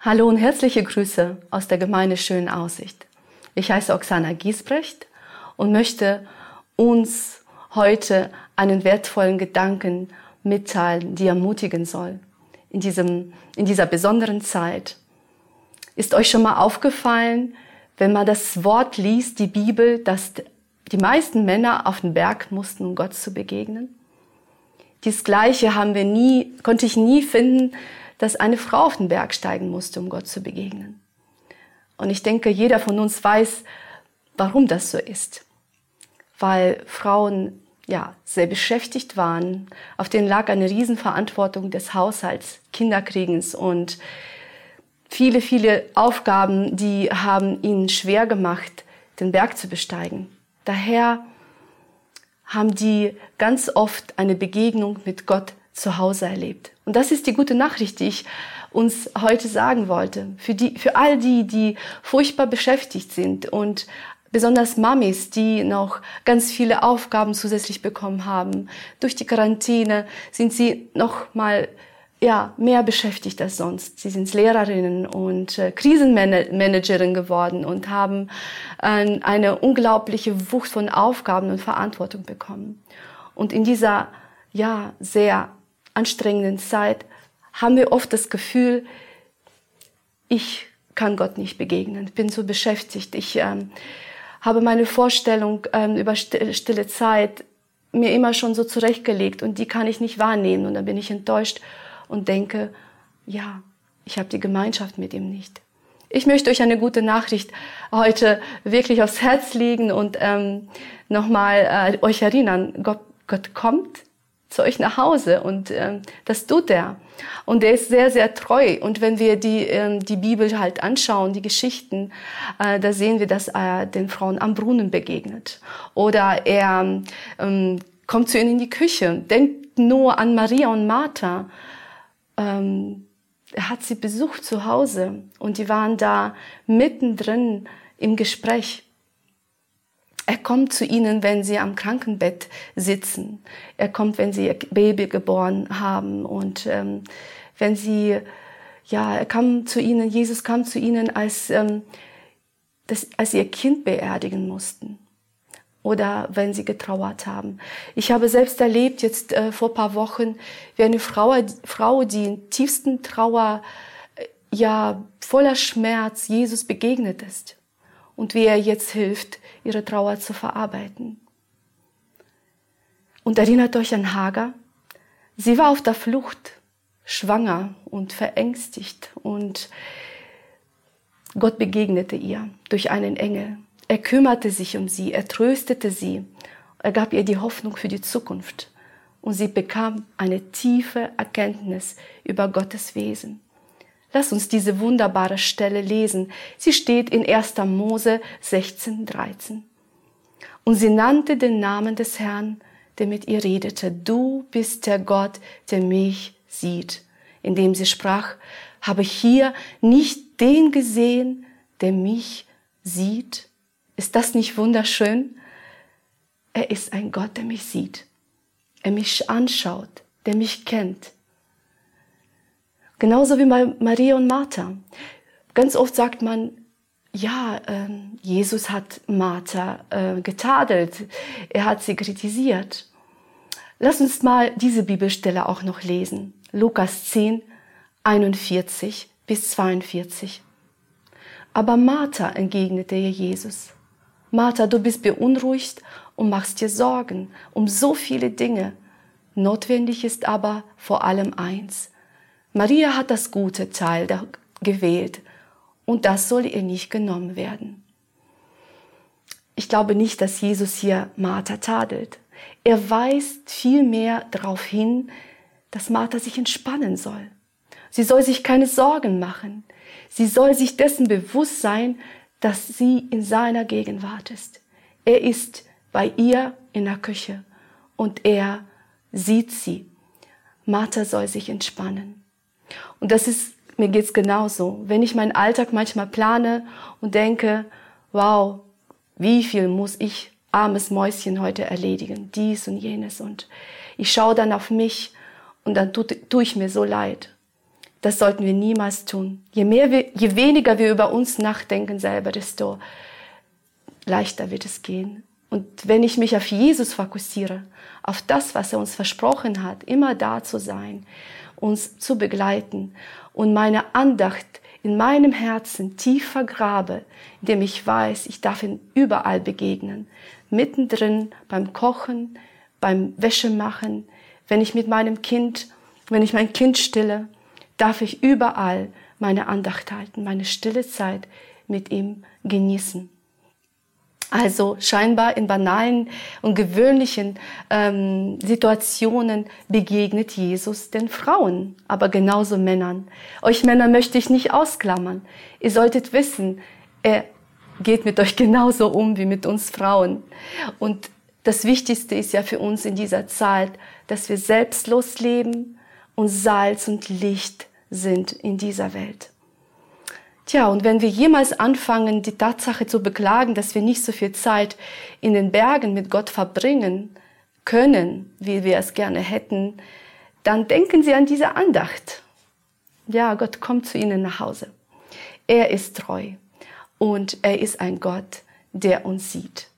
Hallo und herzliche Grüße aus der Gemeinde Schönen Aussicht. Ich heiße Oksana Giesbrecht und möchte uns heute einen wertvollen Gedanken mitteilen, die ermutigen soll in, diesem, in dieser besonderen Zeit. Ist euch schon mal aufgefallen, wenn man das Wort liest, die Bibel, dass die meisten Männer auf den Berg mussten, um Gott zu begegnen? Dies Gleiche haben wir nie, konnte ich nie finden, dass eine Frau auf den Berg steigen musste, um Gott zu begegnen. Und ich denke, jeder von uns weiß, warum das so ist. Weil Frauen ja sehr beschäftigt waren. Auf denen lag eine Riesenverantwortung des Haushalts, Kinderkriegens und viele, viele Aufgaben, die haben ihnen schwer gemacht, den Berg zu besteigen. Daher haben die ganz oft eine Begegnung mit Gott zu Hause erlebt. Und das ist die gute Nachricht, die ich uns heute sagen wollte. Für, die, für all die, die furchtbar beschäftigt sind und besonders Mamis, die noch ganz viele Aufgaben zusätzlich bekommen haben. Durch die Quarantäne sind sie noch mal ja, mehr beschäftigt als sonst. Sie sind Lehrerinnen und äh, Krisenmanagerin geworden und haben äh, eine unglaubliche Wucht von Aufgaben und Verantwortung bekommen. Und in dieser ja sehr anstrengenden Zeit haben wir oft das Gefühl, ich kann Gott nicht begegnen, bin so beschäftigt, ich ähm, habe meine Vorstellung ähm, über stille Zeit mir immer schon so zurechtgelegt und die kann ich nicht wahrnehmen und dann bin ich enttäuscht und denke, ja, ich habe die Gemeinschaft mit ihm nicht. Ich möchte euch eine gute Nachricht heute wirklich aufs Herz legen und ähm, nochmal äh, euch erinnern, Gott, Gott kommt zu euch nach Hause und äh, das tut er. Und er ist sehr, sehr treu. Und wenn wir die, äh, die Bibel halt anschauen, die Geschichten, äh, da sehen wir, dass er den Frauen am Brunnen begegnet. Oder er ähm, kommt zu ihnen in die Küche. Denkt nur an Maria und Martha. Ähm, hat sie besucht zu Hause und die waren da mittendrin im Gespräch. Er kommt zu ihnen, wenn sie am Krankenbett sitzen. Er kommt, wenn sie ihr Baby geboren haben und ähm, wenn sie, ja, er kam zu ihnen, Jesus kam zu ihnen, als, ähm, das, als sie ihr Kind beerdigen mussten oder wenn sie getrauert haben. Ich habe selbst erlebt, jetzt äh, vor paar Wochen, wie eine Frau, Frau die in tiefsten Trauer, äh, ja, voller Schmerz Jesus begegnet ist und wie er jetzt hilft, ihre Trauer zu verarbeiten. Und erinnert euch an Hagar? Sie war auf der Flucht, schwanger und verängstigt und Gott begegnete ihr durch einen Engel. Er kümmerte sich um sie, er tröstete sie, er gab ihr die Hoffnung für die Zukunft und sie bekam eine tiefe Erkenntnis über Gottes Wesen. Lass uns diese wunderbare Stelle lesen. Sie steht in 1. Mose 16, 13. Und sie nannte den Namen des Herrn, der mit ihr redete. Du bist der Gott, der mich sieht. Indem sie sprach, habe hier nicht den gesehen, der mich sieht. Ist das nicht wunderschön? Er ist ein Gott, der mich sieht. Er mich anschaut, der mich kennt Genauso wie bei Maria und Martha. Ganz oft sagt man, ja, äh, Jesus hat Martha äh, getadelt, er hat sie kritisiert. Lass uns mal diese Bibelstelle auch noch lesen. Lukas 10, 41 bis 42. Aber Martha entgegnete ihr Jesus. Martha, du bist beunruhigt und machst dir Sorgen um so viele Dinge. Notwendig ist aber vor allem eins. Maria hat das gute Teil gewählt und das soll ihr nicht genommen werden. Ich glaube nicht, dass Jesus hier Martha tadelt. Er weist vielmehr darauf hin, dass Martha sich entspannen soll. Sie soll sich keine Sorgen machen. Sie soll sich dessen bewusst sein, dass sie in seiner Gegenwart ist. Er ist bei ihr in der Küche und er sieht sie. Martha soll sich entspannen. Und das ist, mir geht's genauso. Wenn ich meinen Alltag manchmal plane und denke, wow, wie viel muss ich armes Mäuschen heute erledigen, dies und jenes und ich schaue dann auf mich und dann tue tu ich mir so leid. Das sollten wir niemals tun. Je mehr wir, je weniger wir über uns nachdenken selber, desto leichter wird es gehen. Und wenn ich mich auf Jesus fokussiere, auf das, was er uns versprochen hat, immer da zu sein, uns zu begleiten und meine Andacht in meinem Herzen tief vergrabe, indem ich weiß, ich darf ihn überall begegnen, mittendrin beim Kochen, beim Wäschemachen, wenn ich mit meinem Kind, wenn ich mein Kind stille, darf ich überall meine Andacht halten, meine stille Zeit mit ihm genießen. Also scheinbar in banalen und gewöhnlichen ähm, Situationen begegnet Jesus den Frauen, aber genauso Männern. Euch Männer möchte ich nicht ausklammern. Ihr solltet wissen, er geht mit euch genauso um wie mit uns Frauen. Und das Wichtigste ist ja für uns in dieser Zeit, dass wir selbstlos leben und Salz und Licht sind in dieser Welt. Tja, und wenn wir jemals anfangen, die Tatsache zu beklagen, dass wir nicht so viel Zeit in den Bergen mit Gott verbringen können, wie wir es gerne hätten, dann denken Sie an diese Andacht. Ja, Gott kommt zu Ihnen nach Hause. Er ist treu und er ist ein Gott, der uns sieht.